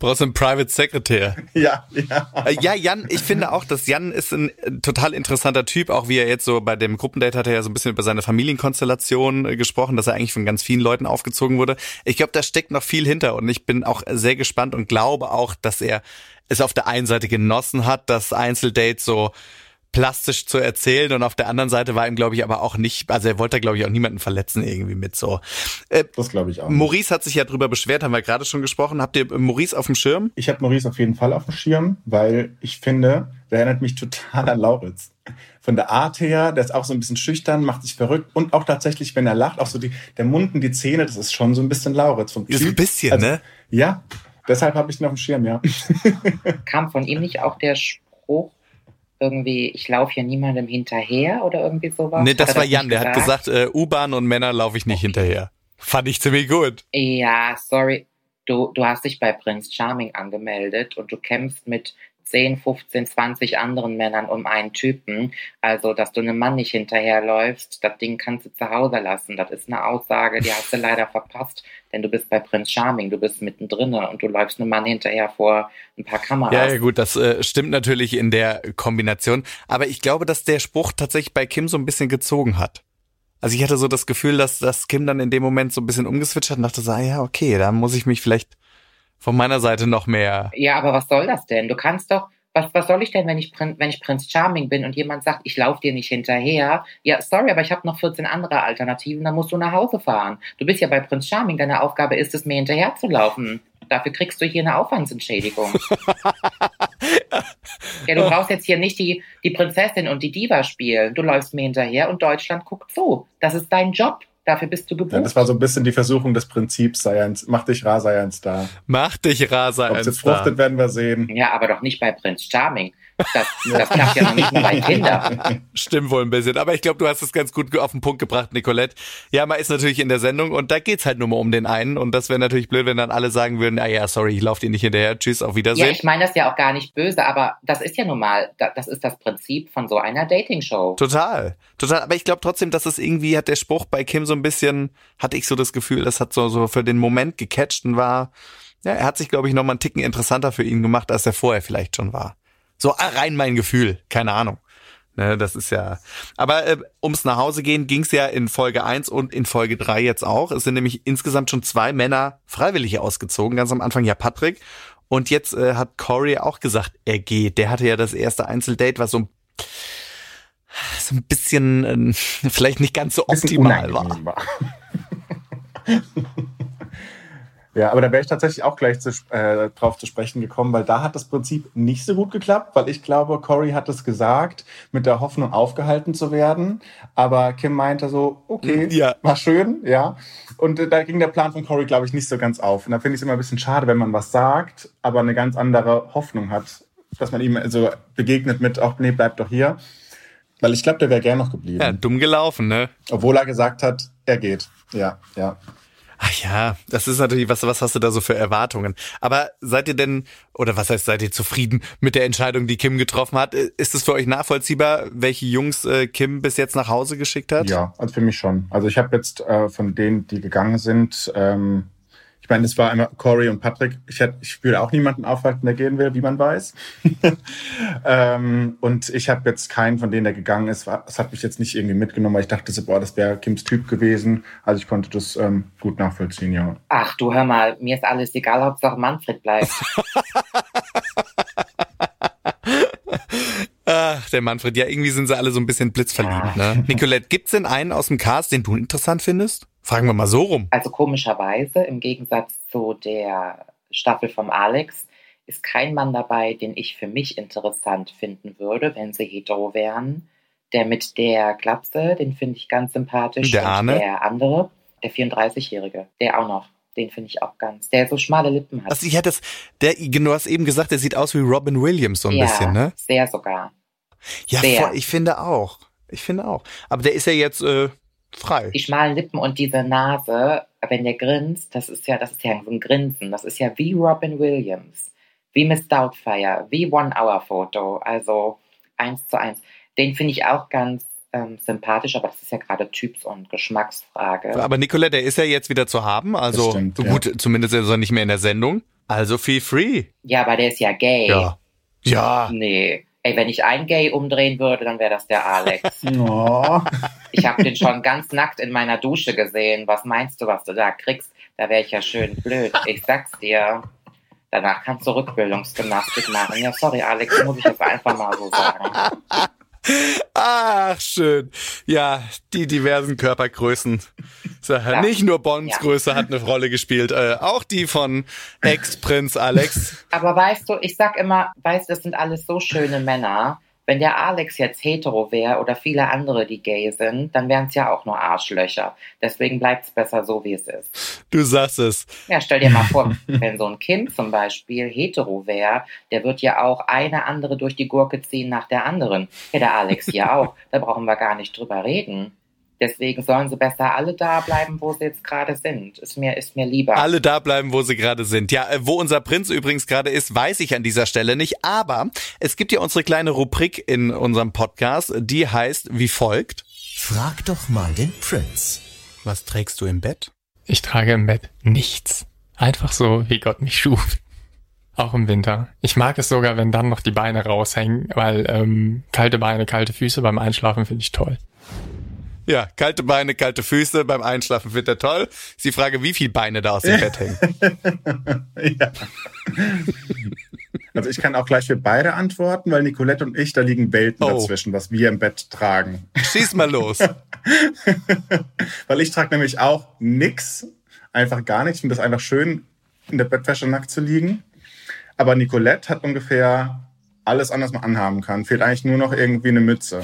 Brauchst du einen Private Secretary. ja, ja. Äh, ja, Jan, ich finde auch, dass Jan ist ein äh, total interessanter Typ. Auch wie er jetzt so bei dem Gruppendate hat er ja so ein bisschen über seine Familienkonstellation äh, gesprochen, dass er eigentlich von ganz vielen Leuten aufgezogen wurde. Ich glaube, da steckt noch viel hinter und ich bin auch sehr gespannt und glaube auch, dass er es auf der einen Seite genossen hat, das Einzeldate so plastisch zu erzählen und auf der anderen Seite war ihm glaube ich aber auch nicht, also er wollte glaube ich auch niemanden verletzen irgendwie mit so. Äh, das glaube ich auch. Maurice hat sich ja drüber beschwert, haben wir gerade schon gesprochen. Habt ihr Maurice auf dem Schirm? Ich habe Maurice auf jeden Fall auf dem Schirm, weil ich finde, der erinnert mich total an Lauritz. Von der Art her, der ist auch so ein bisschen schüchtern, macht sich verrückt und auch tatsächlich, wenn er lacht, auch so die, der Mund und die Zähne, das ist schon so ein bisschen Lauritz vom Typ. Ist ein bisschen, also, ne? Ja, Deshalb habe ich ihn auf dem Schirm, ja. Kam von ihm nicht auch der Spruch, irgendwie, ich laufe hier niemandem hinterher oder irgendwie sowas? Nee, das war Jan, der hat gesagt, äh, U-Bahn und Männer laufe ich nicht okay. hinterher. Fand ich ziemlich gut. Ja, sorry. Du, du hast dich bei Prince Charming angemeldet und du kämpfst mit 10, 15, 20 anderen Männern um einen Typen. Also, dass du einem Mann nicht hinterherläufst, das Ding kannst du zu Hause lassen. Das ist eine Aussage, die hast du leider verpasst, denn du bist bei Prinz Charming, du bist mittendrin und du läufst einem Mann hinterher vor ein paar Kameras. Ja, ja gut, das äh, stimmt natürlich in der Kombination. Aber ich glaube, dass der Spruch tatsächlich bei Kim so ein bisschen gezogen hat. Also ich hatte so das Gefühl, dass, dass Kim dann in dem Moment so ein bisschen umgeswitcht hat und dachte so, ah, ja, okay, da muss ich mich vielleicht von meiner Seite noch mehr. Ja, aber was soll das denn? Du kannst doch, was, was soll ich denn, wenn ich, wenn ich Prinz Charming bin und jemand sagt, ich laufe dir nicht hinterher? Ja, sorry, aber ich habe noch 14 andere Alternativen, dann musst du nach Hause fahren. Du bist ja bei Prinz Charming, deine Aufgabe ist es, mir hinterher zu laufen. Dafür kriegst du hier eine Aufwandsentschädigung. ja, du brauchst jetzt hier nicht die, die Prinzessin und die Diva spielen. Du läufst mir hinterher und Deutschland guckt zu. Das ist dein Job. Dafür bist du gebucht. Ja, das war so ein bisschen die Versuchung des Prinzips, sei ein, mach dich rar, sei ein Star. Mach dich rar, sei ein Star. Ob es fruchtet, werden wir sehen. Ja, aber doch nicht bei Prinz Charming. Das, das klappt ja noch nicht nur bei Kindern. Stimmt wohl ein bisschen. Aber ich glaube, du hast es ganz gut auf den Punkt gebracht, Nicolette. Ja, man ist natürlich in der Sendung und da geht's halt nur mal um den einen. Und das wäre natürlich blöd, wenn dann alle sagen würden, ah ja, sorry, ich laufe dir nicht hinterher. Tschüss, auf Wiedersehen. Ja, ich meine das ja auch gar nicht böse, aber das ist ja nun mal, das ist das Prinzip von so einer Dating-Show. Total. Total. Aber ich glaube trotzdem, dass es irgendwie hat der Spruch bei Kim so ein bisschen, hatte ich so das Gefühl, das hat so, so für den Moment gecatcht und war, ja, er hat sich, glaube ich, noch mal einen Ticken interessanter für ihn gemacht, als er vorher vielleicht schon war. So rein mein Gefühl, keine Ahnung. Ne, das ist ja. Aber äh, ums nach Hause gehen ging's ja in Folge 1 und in Folge 3 jetzt auch. Es sind nämlich insgesamt schon zwei Männer freiwillig ausgezogen. Ganz am Anfang ja Patrick. Und jetzt äh, hat Corey auch gesagt, er geht. Der hatte ja das erste Einzeldate, was so, so ein bisschen äh, vielleicht nicht ganz so optimal war. war. Ja, aber da wäre ich tatsächlich auch gleich zu, äh, drauf zu sprechen gekommen, weil da hat das Prinzip nicht so gut geklappt, weil ich glaube, Cory hat es gesagt, mit der Hoffnung aufgehalten zu werden. Aber Kim meinte so, okay, ja. war schön, ja. Und äh, da ging der Plan von Cory, glaube ich, nicht so ganz auf. Und da finde ich es immer ein bisschen schade, wenn man was sagt, aber eine ganz andere Hoffnung hat, dass man ihm so begegnet mit, auch nee, bleib doch hier. Weil ich glaube, der wäre gern noch geblieben. Ja, dumm gelaufen, ne? Obwohl er gesagt hat, Er geht, ja, ja. Ach ja, das ist natürlich, was, was hast du da so für Erwartungen? Aber seid ihr denn, oder was heißt, seid ihr zufrieden mit der Entscheidung, die Kim getroffen hat? Ist es für euch nachvollziehbar, welche Jungs äh, Kim bis jetzt nach Hause geschickt hat? Ja, also für mich schon. Also ich habe jetzt äh, von denen, die gegangen sind, ähm, meine, es war einmal Corey und Patrick. Ich, hätte, ich würde auch niemanden aufhalten, der gehen will, wie man weiß. ähm, und ich habe jetzt keinen von denen, der gegangen ist. Es hat mich jetzt nicht irgendwie mitgenommen, weil ich dachte, so, boah, das wäre Kims Typ gewesen. Also ich konnte das ähm, gut nachvollziehen, ja. Ach du, hör mal, mir ist alles egal, Hauptsache Manfred bleibt. Ach, der Manfred, ja, irgendwie sind sie alle so ein bisschen blitzverliebt, ne? Nicolette, gibt's denn einen aus dem Cast, den du interessant findest? Fragen wir mal so rum. Also komischerweise, im Gegensatz zu der Staffel vom Alex, ist kein Mann dabei, den ich für mich interessant finden würde, wenn sie hetero wären. Der mit der Klapse, den finde ich ganz sympathisch. Der Arne? der andere, der 34-Jährige, der auch noch. Den finde ich auch ganz, der so schmale Lippen hat. Also ich hätte das, der, du hast eben gesagt, der sieht aus wie Robin Williams so ein ja, bisschen, ne? sehr sogar. Ja, Sehr. voll, ich finde auch. Ich finde auch. Aber der ist ja jetzt äh, frei. Die schmalen Lippen und diese Nase, wenn der grinst, das ist ja, das ist ja so ein Grinsen. Das ist ja wie Robin Williams, wie Miss Doubtfire, wie One Hour Photo. Also eins zu eins. Den finde ich auch ganz ähm, sympathisch, aber das ist ja gerade Typs- und Geschmacksfrage. Aber Nicolette, der ist ja jetzt wieder zu haben. Also stimmt, so gut, zumindest ist er nicht mehr in der Sendung. Also feel free. Ja, aber der ist ja gay. Ja. Ja. Nee. Ey, wenn ich einen Gay umdrehen würde, dann wäre das der Alex. Oh. Ich habe den schon ganz nackt in meiner Dusche gesehen. Was meinst du, was du da kriegst? Da wäre ich ja schön blöd. Ich sag's dir. Danach kannst du Rückbildungsgymnastik machen. Ja, sorry, Alex, muss ich jetzt einfach mal so sagen. Ach, schön. Ja, die diversen Körpergrößen. Ja. Nicht nur Bonds Ja. Größe hat eine Rolle gespielt, äh, auch die von Ex-Prinz Alex. Aber weißt du, ich sag immer, weißt du, das sind alles so schöne Männer. Wenn der Alex jetzt hetero wäre oder viele andere, die gay sind, dann wären es ja auch nur Arschlöcher. Deswegen bleibt es besser so, wie es ist. Du sagst es. Ja, stell dir mal vor, wenn so ein Kind zum Beispiel hetero wäre, der wird ja auch eine andere durch die Gurke ziehen nach der anderen. Ja, der Alex ja auch. Da brauchen wir gar nicht drüber reden. Deswegen sollen sie besser alle da bleiben, wo sie jetzt gerade sind. Ist mir, ist mir lieber. Alle da bleiben, wo sie gerade sind. Ja, äh, wo unser Prinz übrigens gerade ist, weiß ich an dieser Stelle nicht. Aber es gibt ja unsere kleine Rubrik in unserem Podcast, die heißt wie folgt. Frag doch mal den Prinz. Was trägst du im Bett? Ich trage im Bett nichts. Einfach so, wie Gott mich schuf. Auch im Winter. Ich mag es sogar, wenn dann noch die Beine raushängen, weil ähm, kalte Beine, kalte Füße beim Einschlafen finde ich toll. Ja, kalte Beine, kalte Füße beim Einschlafen wird er toll. Ist die Frage, wie viele Beine da aus dem Bett hängen. ja. Also ich kann auch gleich für beide antworten, weil Nicolette und ich, da liegen Welten Oh. dazwischen, was wir im Bett tragen. Schieß mal los. weil ich trage nämlich auch nix, einfach gar nichts. Ich finde das einfach schön, in der Bettwäsche nackt zu liegen. Aber Nicolette hat ungefähr alles an, was man anhaben kann. Fehlt eigentlich nur noch irgendwie eine Mütze.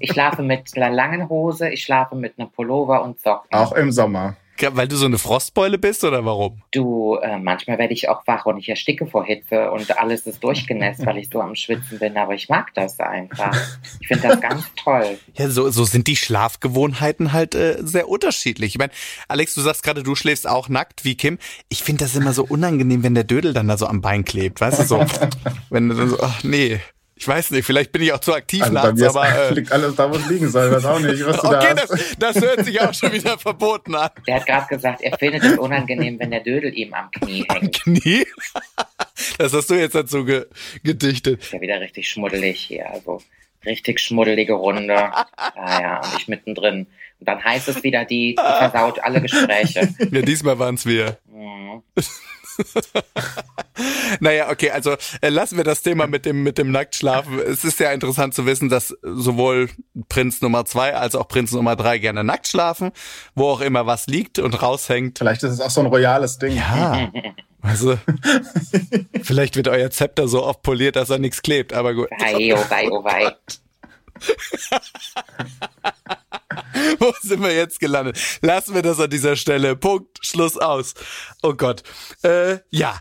Ich schlafe mit einer langen Hose, ich schlafe mit einem Pullover und Socken. Auch im Sommer. Weil du so eine Frostbeule bist oder warum? Du, äh, manchmal werde ich auch wach und ich ersticke vor Hitze und alles ist durchgenässt, weil ich so am Schwitzen bin. Aber ich mag das einfach. Ich finde das ganz toll. Ja, so, so sind die Schlafgewohnheiten halt äh, sehr unterschiedlich. Ich meine, Alex, du sagst gerade, du schläfst auch nackt wie Kim. Ich finde das immer so unangenehm, wenn der Dödel dann da so am Bein klebt. Weißt du so? wenn du dann so, ach nee. Ich weiß nicht, vielleicht bin ich auch zu aktiv Also nachts, aber. Äh, liegt alles da, wo es liegen soll. Weiß auch nicht, was du okay, da hast. das, das hört sich auch schon wieder verboten an. Der hat gerade gesagt, er findet es unangenehm, wenn der Dödel ihm am Knie hängt. Knie? Das hast du jetzt dazu ge gedichtet. Ist ja wieder richtig schmuddelig hier. Also richtig schmuddelige Runde. Ah ja, und ich mittendrin. Und dann heißt es wieder, die, die versaut alle Gespräche. Ja, diesmal waren's wir. Mhm. Naja, okay, also äh, lassen wir das Thema mit dem mit dem Nacktschlafen. Es ist ja interessant zu wissen, dass sowohl Prinz Nummer zwei als auch Prinz Nummer drei gerne nackt schlafen, wo auch immer was liegt und raushängt. Vielleicht ist es auch so ein royales Ding. Ja, also vielleicht wird euer Zepter so oft poliert, dass er nichts klebt, aber gut. Wei, oh wei, oh wei. Wo sind wir jetzt gelandet? Lassen wir das an dieser Stelle. Punkt, Schluss aus. Oh Gott. Äh, ja.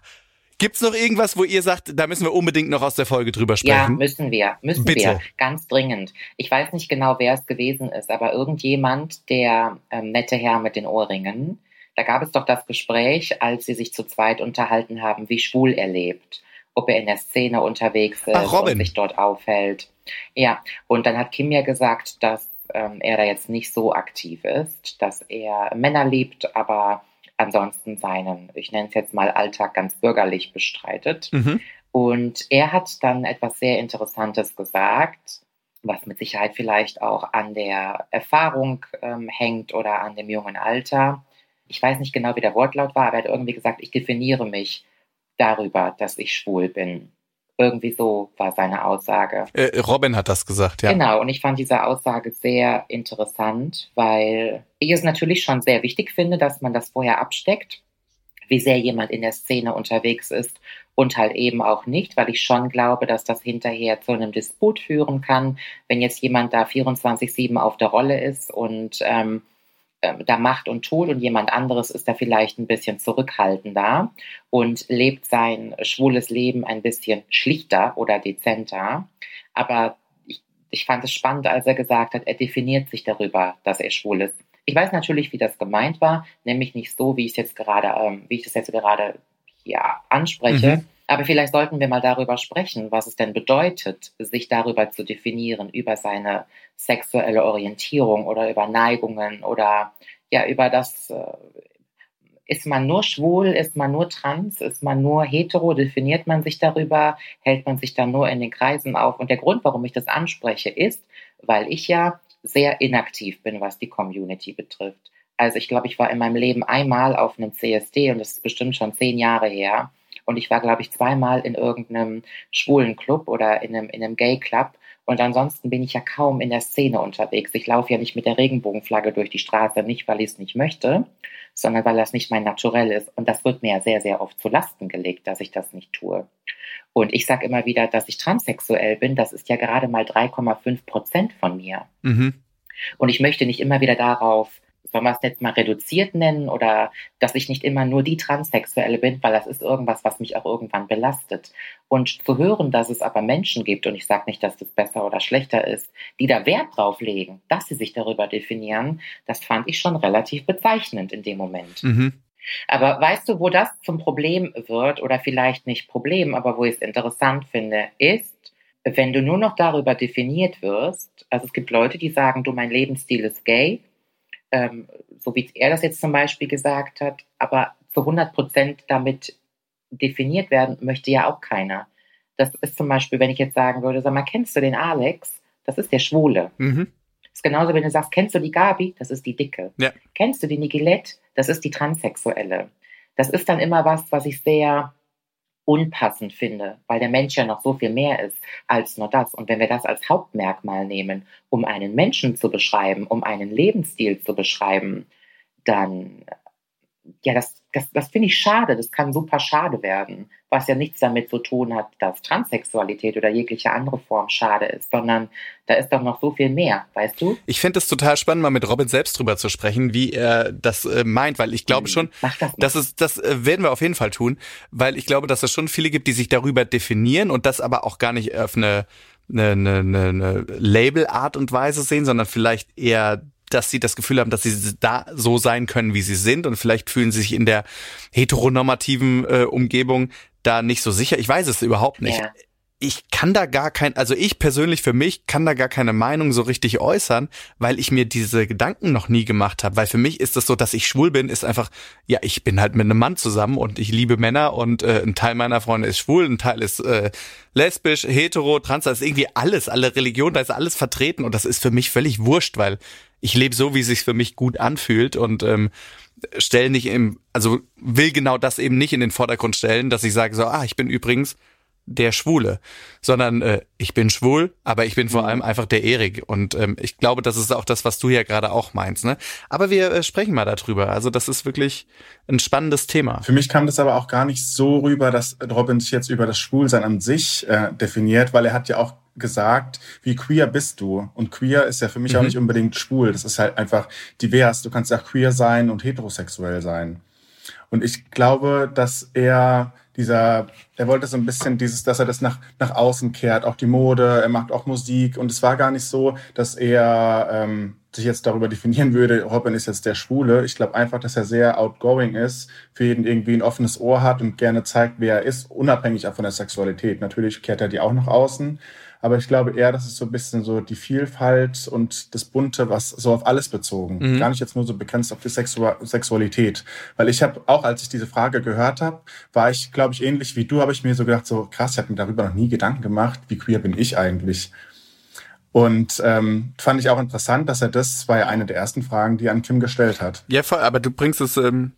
Gibt's noch irgendwas, wo ihr sagt, da müssen wir unbedingt noch aus der Folge drüber sprechen? Ja, müssen wir, müssen Bitte. wir, ganz dringend. Ich weiß nicht genau, wer es gewesen ist, aber irgendjemand, der ähm, nette Herr mit den Ohrringen, da gab es doch das Gespräch, als sie sich zu zweit unterhalten haben, wie schwul er lebt, ob er in der Szene unterwegs ist Ach, und sich dort aufhält. Ja, und dann hat Kim ja gesagt, dass ähm, er da jetzt nicht so aktiv ist, dass er Männer liebt, aber ansonsten seinen, ich nenne es jetzt mal Alltag ganz bürgerlich bestreitet. Mhm. Und er hat dann etwas sehr Interessantes gesagt, was mit Sicherheit vielleicht auch an der Erfahrung ähm, hängt oder an dem jungen Alter. Ich weiß nicht genau, wie der Wortlaut war, aber er hat irgendwie gesagt, ich definiere mich darüber, dass ich schwul bin. Irgendwie so war seine Aussage. Äh, Robin hat das gesagt, ja. Genau, und ich fand diese Aussage sehr interessant, weil ich es natürlich schon sehr wichtig finde, dass man das vorher absteckt, wie sehr jemand in der Szene unterwegs ist und halt eben auch nicht, weil ich schon glaube, dass das hinterher zu einem Disput führen kann, wenn jetzt jemand da 24-7 auf der Rolle ist und ähm, da macht und tut und jemand anderes ist da vielleicht ein bisschen zurückhaltender und lebt sein schwules Leben ein bisschen schlichter oder dezenter. Aber ich, ich fand es spannend, als er gesagt hat, er definiert sich darüber, dass er schwul ist. Ich weiß natürlich, wie das gemeint war, nämlich nicht so, wie ich es jetzt gerade, ähm, wie ich das jetzt gerade ja, anspreche. Mhm. Aber vielleicht sollten wir mal darüber sprechen, was es denn bedeutet, sich darüber zu definieren, über seine sexuelle Orientierung oder über Neigungen oder ja, über das, äh, ist man nur schwul, ist man nur trans, ist man nur hetero, definiert man sich darüber, hält man sich da nur in den Kreisen auf. Und der Grund, warum ich das anspreche, ist, weil ich ja sehr inaktiv bin, was die Community betrifft. Also ich glaube, ich war in meinem Leben einmal auf einem CSD und das ist bestimmt schon zehn Jahre her. Und ich war, glaube ich, zweimal in irgendeinem schwulen Club oder in einem, in einem Gay Club. Und ansonsten bin ich ja kaum in der Szene unterwegs. Ich laufe ja nicht mit der Regenbogenflagge durch die Straße, nicht weil ich es nicht möchte, sondern weil das nicht mein Naturell ist. Und das wird mir ja sehr, sehr oft zu Lasten gelegt, dass ich das nicht tue. Und ich sage immer wieder, dass ich transsexuell bin. Das ist ja gerade mal 3,5 Prozent von mir. Mhm. Und ich möchte nicht immer wieder darauf, sollen wir es jetzt mal reduziert nennen oder dass ich nicht immer nur die Transsexuelle bin, weil das ist irgendwas, was mich auch irgendwann belastet. Und zu hören, dass es aber Menschen gibt, und ich sage nicht, dass das besser oder schlechter ist, die da Wert drauf legen, dass sie sich darüber definieren, das fand ich schon relativ bezeichnend in dem Moment. Mhm. Aber weißt du, wo das zum Problem wird, oder vielleicht nicht Problem, aber wo ich es interessant finde, ist, wenn du nur noch darüber definiert wirst, also es gibt Leute, die sagen, du, mein Lebensstil ist gay, ähm, so wie er das jetzt zum Beispiel gesagt hat, aber zu 100 Prozent damit definiert werden möchte ja auch keiner. Das ist zum Beispiel, wenn ich jetzt sagen würde, sag mal, kennst du den Alex? Das ist der Schwule. Mhm. Das ist genauso, wenn du sagst, kennst du die Gabi? Das ist die Dicke. Ja. Kennst du die Nigilette? Das ist die Transsexuelle. Das ist dann immer was, was ich sehr unpassend finde, weil der Mensch ja noch so viel mehr ist als nur das. Und wenn wir das als Hauptmerkmal nehmen, um einen Menschen zu beschreiben, um einen Lebensstil zu beschreiben, dann, ja, das, das, das finde ich schade. Das kann super schade werden, was ja nichts damit zu tun hat, dass Transsexualität oder jegliche andere Form schade ist, sondern da ist doch noch so viel mehr, weißt du? Ich finde es total spannend, mal mit Robin selbst drüber zu sprechen, wie er das äh, meint, weil ich glaube schon, Mach das das ist, das äh, werden wir auf jeden Fall tun, weil ich glaube, dass es schon viele gibt, die sich darüber definieren und das aber auch gar nicht auf eine, eine, eine, eine Label-Art und Weise sehen, sondern vielleicht eher dass sie das Gefühl haben, dass sie da so sein können, wie sie sind und vielleicht fühlen sie sich in der heteronormativen äh, Umgebung da nicht so sicher. Ich weiß es überhaupt nicht. Ja. Ich kann da gar kein, also ich persönlich für mich kann da gar keine Meinung so richtig äußern, weil ich mir diese Gedanken noch nie gemacht habe. Weil für mich ist es so, dass ich schwul bin, ist einfach, ja, ich bin halt mit einem Mann zusammen und ich liebe Männer und äh, ein Teil meiner Freunde ist schwul, ein Teil ist äh, lesbisch, hetero, trans, da ist irgendwie alles, alle Religionen, da ist alles vertreten und das ist für mich völlig wurscht, weil ich lebe so, wie es sich für mich gut anfühlt und ähm, stelle nicht im, also will genau das eben nicht in den Vordergrund stellen, dass ich sage so, ah, ich bin übrigens der Schwule, sondern äh, ich bin schwul, aber ich bin vor allem einfach der Erik und ähm, ich glaube, das ist auch das, was du ja gerade auch meinst, ne? Aber wir äh, sprechen mal darüber. Also das ist wirklich ein spannendes Thema. Für mich kam das aber auch gar nicht so rüber, dass Robin sich jetzt über das Schwulsein an sich äh, definiert, weil er hat ja auch gesagt, wie queer bist du? Und queer ist ja für mich Mhm. auch nicht unbedingt schwul. Das ist halt einfach divers. Du kannst ja queer sein und heterosexuell sein. Und ich glaube, dass er dieser, er wollte so ein bisschen dieses, dass er das nach, nach außen kehrt, auch die Mode, er macht auch Musik und es war gar nicht so, dass er ähm, sich jetzt darüber definieren würde, Robin ist jetzt der Schwule. Ich glaube einfach, dass er sehr outgoing ist, für jeden irgendwie ein offenes Ohr hat und gerne zeigt, wer er ist, unabhängig auch von der Sexualität. Natürlich kehrt er die auch nach außen, aber ich glaube eher, das ist so ein bisschen so die Vielfalt und das Bunte, was so auf alles bezogen. Mhm. Gar nicht jetzt nur so begrenzt auf die Sexu Sexualität. Weil ich habe auch, als ich diese Frage gehört habe, war ich, glaube ich, ähnlich wie du, habe ich mir so gedacht, so krass, ich habe mir darüber noch nie Gedanken gemacht, wie queer bin ich eigentlich. Und ähm, fand ich auch interessant, dass er das war ja eine der ersten Fragen, die er an Kim gestellt hat. Ja, voll, aber du bringst es ähm,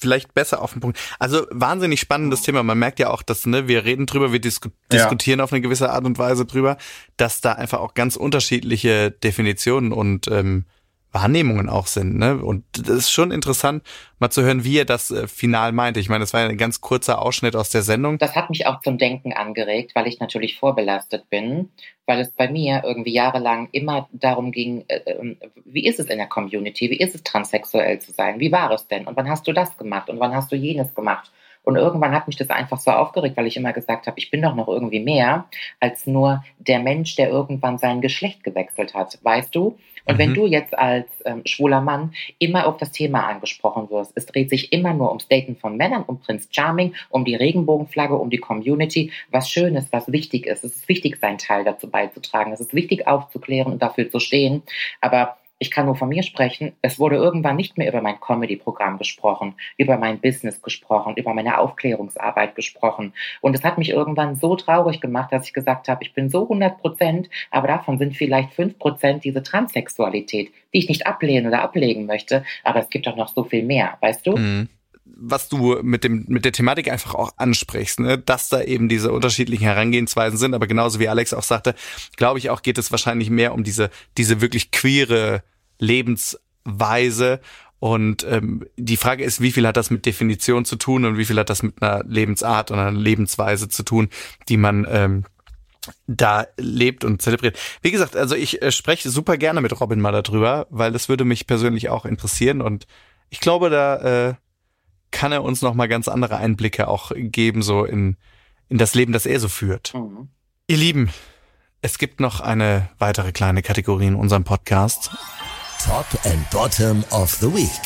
vielleicht besser auf den Punkt. Also wahnsinnig spannendes Thema. Man merkt ja auch, dass ne, wir reden drüber, wir disku ja. diskutieren auf eine gewisse Art und Weise drüber, dass da einfach auch ganz unterschiedliche Definitionen und ähm, Wahrnehmungen auch sind. Ne? Und das ist schon interessant, mal zu hören, wie er das äh, final meinte. Ich meine, das war ja ein ganz kurzer Ausschnitt aus der Sendung. Das hat mich auch zum Denken angeregt, weil ich natürlich vorbelastet bin, weil es bei mir irgendwie jahrelang immer darum ging, äh, äh, wie ist es in der Community, wie ist es transsexuell zu sein, wie war es denn und wann hast du das gemacht und wann hast du jenes gemacht. Und irgendwann hat mich das einfach so aufgeregt, weil ich immer gesagt habe, ich bin doch noch irgendwie mehr als nur der Mensch, der irgendwann sein Geschlecht gewechselt hat, weißt du? Und mhm. wenn du jetzt als ähm, schwuler Mann immer auf das Thema angesprochen wirst, es dreht sich immer nur ums Daten von Männern, um Prinz Charming, um die Regenbogenflagge, um die Community, was schön ist, was wichtig ist. Es ist wichtig, seinen Teil dazu beizutragen. Es ist wichtig, aufzuklären und dafür zu stehen. Aber ich kann nur von mir sprechen, es wurde irgendwann nicht mehr über mein Comedy-Programm gesprochen, über mein Business gesprochen, über meine Aufklärungsarbeit gesprochen. Und es hat mich irgendwann so traurig gemacht, dass ich gesagt habe, ich bin so 100 Prozent, aber davon sind vielleicht 5 Prozent diese Transsexualität, die ich nicht ablehnen oder ablegen möchte. Aber es gibt doch noch so viel mehr, weißt du? Mhm was du mit dem mit der Thematik einfach auch ansprichst, ne? dass da eben diese unterschiedlichen Herangehensweisen sind, aber genauso wie Alex auch sagte, glaube ich auch geht es wahrscheinlich mehr um diese diese wirklich queere Lebensweise und ähm, die Frage ist, wie viel hat das mit Definition zu tun und wie viel hat das mit einer Lebensart und einer Lebensweise zu tun, die man ähm, da lebt und zelebriert. Wie gesagt, also ich äh, spreche super gerne mit Robin mal darüber, weil das würde mich persönlich auch interessieren und ich glaube, da äh, kann er uns noch mal ganz andere Einblicke auch geben, so in, in das Leben, das er so führt. Mhm. Ihr Lieben, es gibt noch eine weitere kleine Kategorie in unserem Podcast. Top and Bottom of the Week.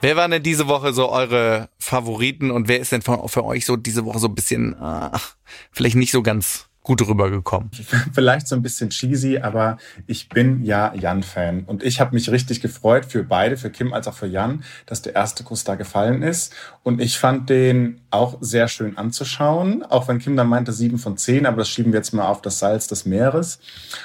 Wer waren denn diese Woche so eure Favoriten und wer ist denn für euch so diese Woche so ein bisschen, ach, vielleicht nicht so ganz gut rübergekommen. Vielleicht so ein bisschen cheesy, aber ich bin ja Jan-Fan. Und ich habe mich richtig gefreut für beide, für Kim als auch für Jan, dass der erste Kuss da gefallen ist. Und ich fand den auch sehr schön anzuschauen, auch wenn Kim dann meinte sieben von zehn, aber das schieben wir jetzt mal auf das Salz des Meeres.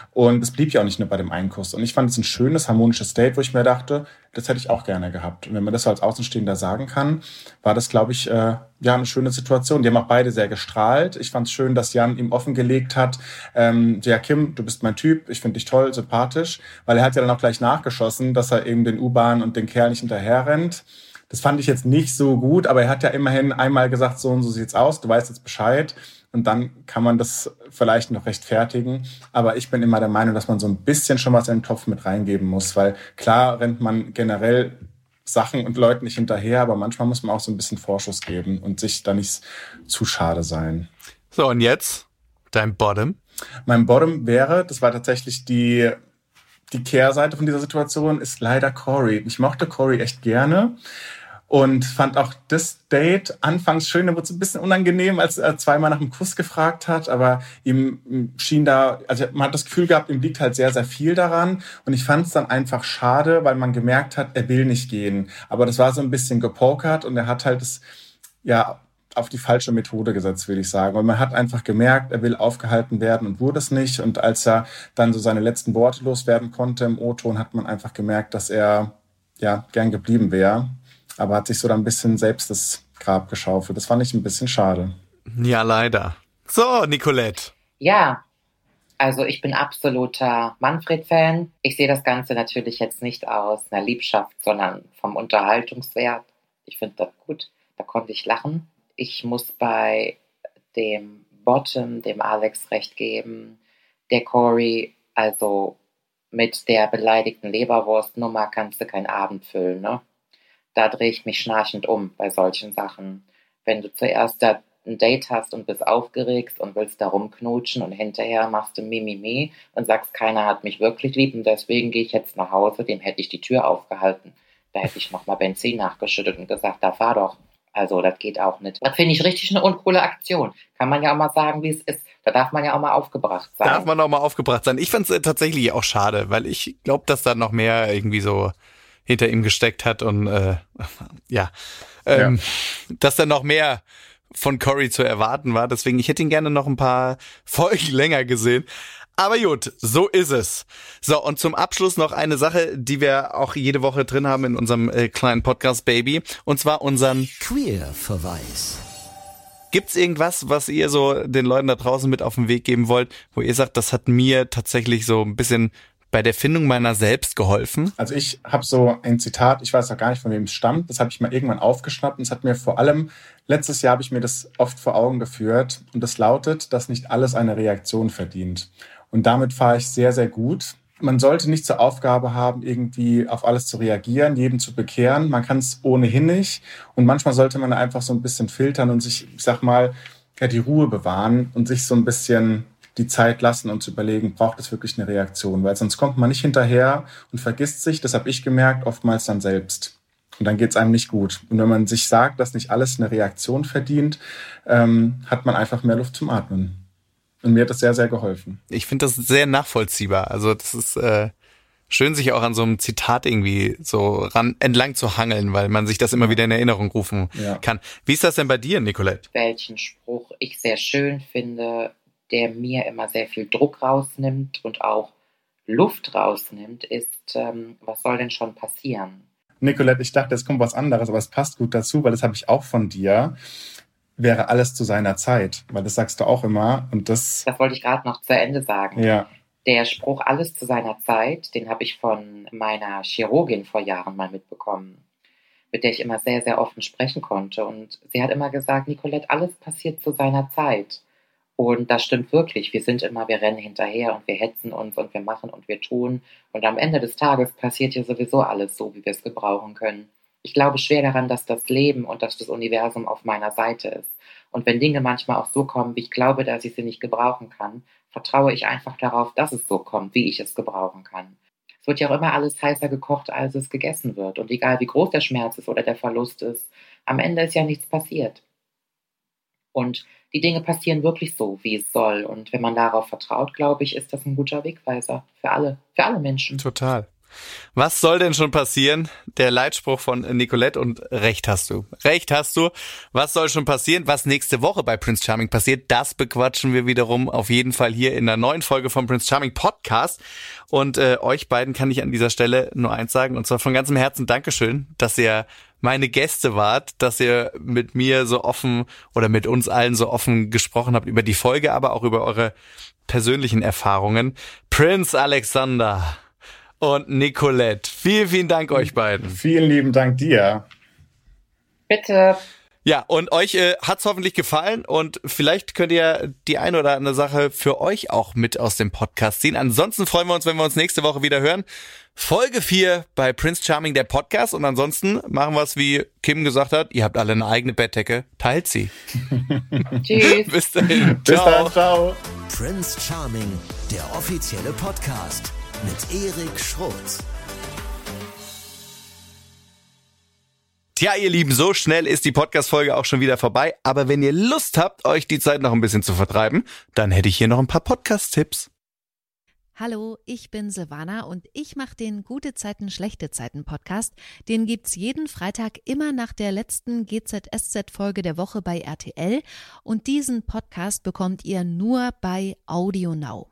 Und es blieb ja auch nicht nur bei dem einen Kuss. Und ich fand es ein schönes, harmonisches Date, wo ich mir dachte, das hätte ich auch gerne gehabt. Und wenn man das so als Außenstehender sagen kann, war das, glaube ich, äh, ja, eine schöne Situation. Die haben auch beide sehr gestrahlt. Ich fand es schön, dass Jan ihm offengelegt hat, ähm, ja, Kim, du bist mein Typ, ich finde dich toll, sympathisch, weil er hat ja dann auch gleich nachgeschossen, dass er eben den U-Bahn und den Kerl nicht hinterher rennt. Das fand ich jetzt nicht so gut, aber er hat ja immerhin einmal gesagt, so und so sieht's aus, du weißt jetzt Bescheid. Und dann kann man das vielleicht noch rechtfertigen. Aber ich bin immer der Meinung, dass man so ein bisschen schon was in den Topf mit reingeben muss, weil klar rennt man generell Sachen und Leuten nicht hinterher, aber manchmal muss man auch so ein bisschen Vorschuss geben und sich da nicht zu schade sein. So, und jetzt dein Bottom? Mein Bottom wäre, das war tatsächlich die, die Kehrseite von dieser Situation, ist leider Corey. Ich mochte Corey echt gerne und fand auch das Date anfangs schön. Da wurde es ein bisschen unangenehm, als er zweimal nach einem Kuss gefragt hat, aber ihm schien da, also man hat das Gefühl gehabt, ihm liegt halt sehr, sehr viel daran. Und ich fand es dann einfach schade, weil man gemerkt hat, er will nicht gehen. Aber das war so ein bisschen gepokert und er hat halt das, ja, auf die falsche Methode gesetzt, würde ich sagen. Weil man hat einfach gemerkt, er will aufgehalten werden und wurde es nicht. Und als er dann so seine letzten Worte loswerden konnte im O-Ton, hat man einfach gemerkt, dass er ja gern geblieben wäre aber hat sich so dann ein bisschen selbst das Grab geschaufelt. Das fand ich ein bisschen schade. Ja, leider. So, Nicolette. Ja, also ich bin absoluter Manfred-Fan. Ich sehe das Ganze natürlich jetzt nicht aus einer Liebschaft, sondern vom Unterhaltungswert. Ich finde das gut. Da konnte ich lachen. Ich muss bei dem Bottom, dem Alex recht geben. Der Corey, also mit der beleidigten Leberwurstnummer kannst du keinen Abend füllen, ne? Da drehe ich mich schnarchend um bei solchen Sachen. Wenn du zuerst da ein Date hast und bist aufgeregt und willst da rumknutschen und hinterher machst du Mimimi und sagst, keiner hat mich wirklich lieb und deswegen gehe ich jetzt nach Hause, dem hätte ich die Tür aufgehalten. Da hätte ich nochmal Benzin nachgeschüttet und gesagt, da fahr doch. Also, das geht auch nicht. Das finde ich richtig eine uncoole Aktion. Kann man ja auch mal sagen, wie es ist. Da darf man ja auch mal aufgebracht sein. Darf man auch mal aufgebracht sein. Ich fand es tatsächlich auch schade, weil ich glaube, dass da noch mehr irgendwie so hinter ihm gesteckt hat und äh, ja, ähm, ja. dass da noch mehr von Cory zu erwarten war. Deswegen, ich hätte ihn gerne noch ein paar Folgen länger gesehen. Aber gut, so ist es. So, und zum Abschluss noch eine Sache, die wir auch jede Woche drin haben in unserem äh, kleinen Podcast Baby. Und zwar unseren Queer-Verweis. Gibt's irgendwas, was ihr so den Leuten da draußen mit auf den Weg geben wollt, wo ihr sagt, das hat mir tatsächlich so ein bisschen bei der Findung meiner selbst geholfen? Also ich habe so ein Zitat, ich weiß auch gar nicht, von wem es stammt, das habe ich mal irgendwann aufgeschnappt und es hat mir vor allem, letztes Jahr habe ich mir das oft vor Augen geführt und das lautet, dass nicht alles eine Reaktion verdient. Und damit fahre ich sehr, sehr gut. Man sollte nicht zur Aufgabe haben, irgendwie auf alles zu reagieren, jeden zu bekehren. Man kann es ohnehin nicht. Und manchmal sollte man einfach so ein bisschen filtern und sich, ich sag mal, ja, die Ruhe bewahren und sich so ein bisschen die Zeit lassen und zu überlegen, braucht es wirklich eine Reaktion? Weil sonst kommt man nicht hinterher und vergisst sich, das habe ich gemerkt, oftmals dann selbst. Und dann geht es einem nicht gut. Und wenn man sich sagt, dass nicht alles eine Reaktion verdient, ähm, hat man einfach mehr Luft zum Atmen. Und mir hat das sehr, sehr geholfen. Ich finde das sehr nachvollziehbar. Also das ist äh, schön, sich auch an so einem Zitat irgendwie so ran entlang zu hangeln, weil man sich das immer wieder in Erinnerung rufen ja. kann. Wie ist das denn bei dir, Nicolette? Welchen Spruch ich sehr schön finde, der mir immer sehr viel Druck rausnimmt und auch Luft rausnimmt, ist, ähm, was soll denn schon passieren? Nicolette, ich dachte, es kommt was anderes, aber es passt gut dazu, weil das habe ich auch von dir. Wäre alles zu seiner Zeit, weil das sagst du auch immer. Und das. Das wollte ich gerade noch zu Ende sagen. Ja. Der Spruch alles zu seiner Zeit, den habe ich von meiner Chirurgin vor Jahren mal mitbekommen, mit der ich immer sehr, sehr offen sprechen konnte. Und sie hat immer gesagt, Nicolette, alles passiert zu seiner Zeit. Und das stimmt wirklich. Wir sind immer, wir rennen hinterher und wir hetzen uns und wir machen und wir tun. Und am Ende des Tages passiert hier sowieso alles so, wie wir es gebrauchen können. Ich glaube schwer daran, dass das Leben und dass das Universum auf meiner Seite ist. Und wenn Dinge manchmal auch so kommen, wie ich glaube, dass ich sie nicht gebrauchen kann, vertraue ich einfach darauf, dass es so kommt, wie ich es gebrauchen kann. Es wird ja auch immer alles heißer gekocht, als es gegessen wird. Und egal wie groß der Schmerz ist oder der Verlust ist, am Ende ist ja nichts passiert. Und die Dinge passieren wirklich so, wie es soll. Und wenn man darauf vertraut, glaube ich, ist das ein guter Wegweiser für alle, für alle Menschen. Total. Was soll denn schon passieren? Der Leitspruch von Nicolette und recht hast du. Recht hast du. Was soll schon passieren? Was nächste Woche bei Prince Charming passiert, das bequatschen wir wiederum auf jeden Fall hier in der neuen Folge vom Prince Charming Podcast. Und äh, euch beiden kann ich an dieser Stelle nur eins sagen, und zwar von ganzem Herzen Dankeschön, dass ihr meine Gäste wart, dass ihr mit mir so offen oder mit uns allen so offen gesprochen habt über die Folge, aber auch über eure persönlichen Erfahrungen. Prince Alexander und Nicolette, vielen, vielen Dank euch beiden. Vielen lieben Dank dir. Bitte. Ja, und euch äh, hat's hoffentlich gefallen und vielleicht könnt ihr die eine oder andere Sache für euch auch mit aus dem Podcast ziehen. Ansonsten freuen wir uns, wenn wir uns nächste Woche wieder hören. Folge 4 bei Prince Charming, der Podcast. Und ansonsten machen wir es, wie Kim gesagt hat. Ihr habt alle eine eigene Bettdecke. Teilt sie. Tschüss. Bis dahin. Bis dann. Ciao. Prince Charming, der offizielle Podcast mit Erik Schrotz. Tja, ihr Lieben, so schnell ist die Podcast-Folge auch schon wieder vorbei. Aber wenn ihr Lust habt, euch die Zeit noch ein bisschen zu vertreiben, dann hätte ich hier noch ein paar Podcast-Tipps. Hallo, ich bin Silvana und ich mache den Gute Zeiten, Schlechte Zeiten Podcast. Den gibt's jeden Freitag immer nach der letzten GZSZ-Folge der Woche bei RTL und diesen Podcast bekommt ihr nur bei Audio Now.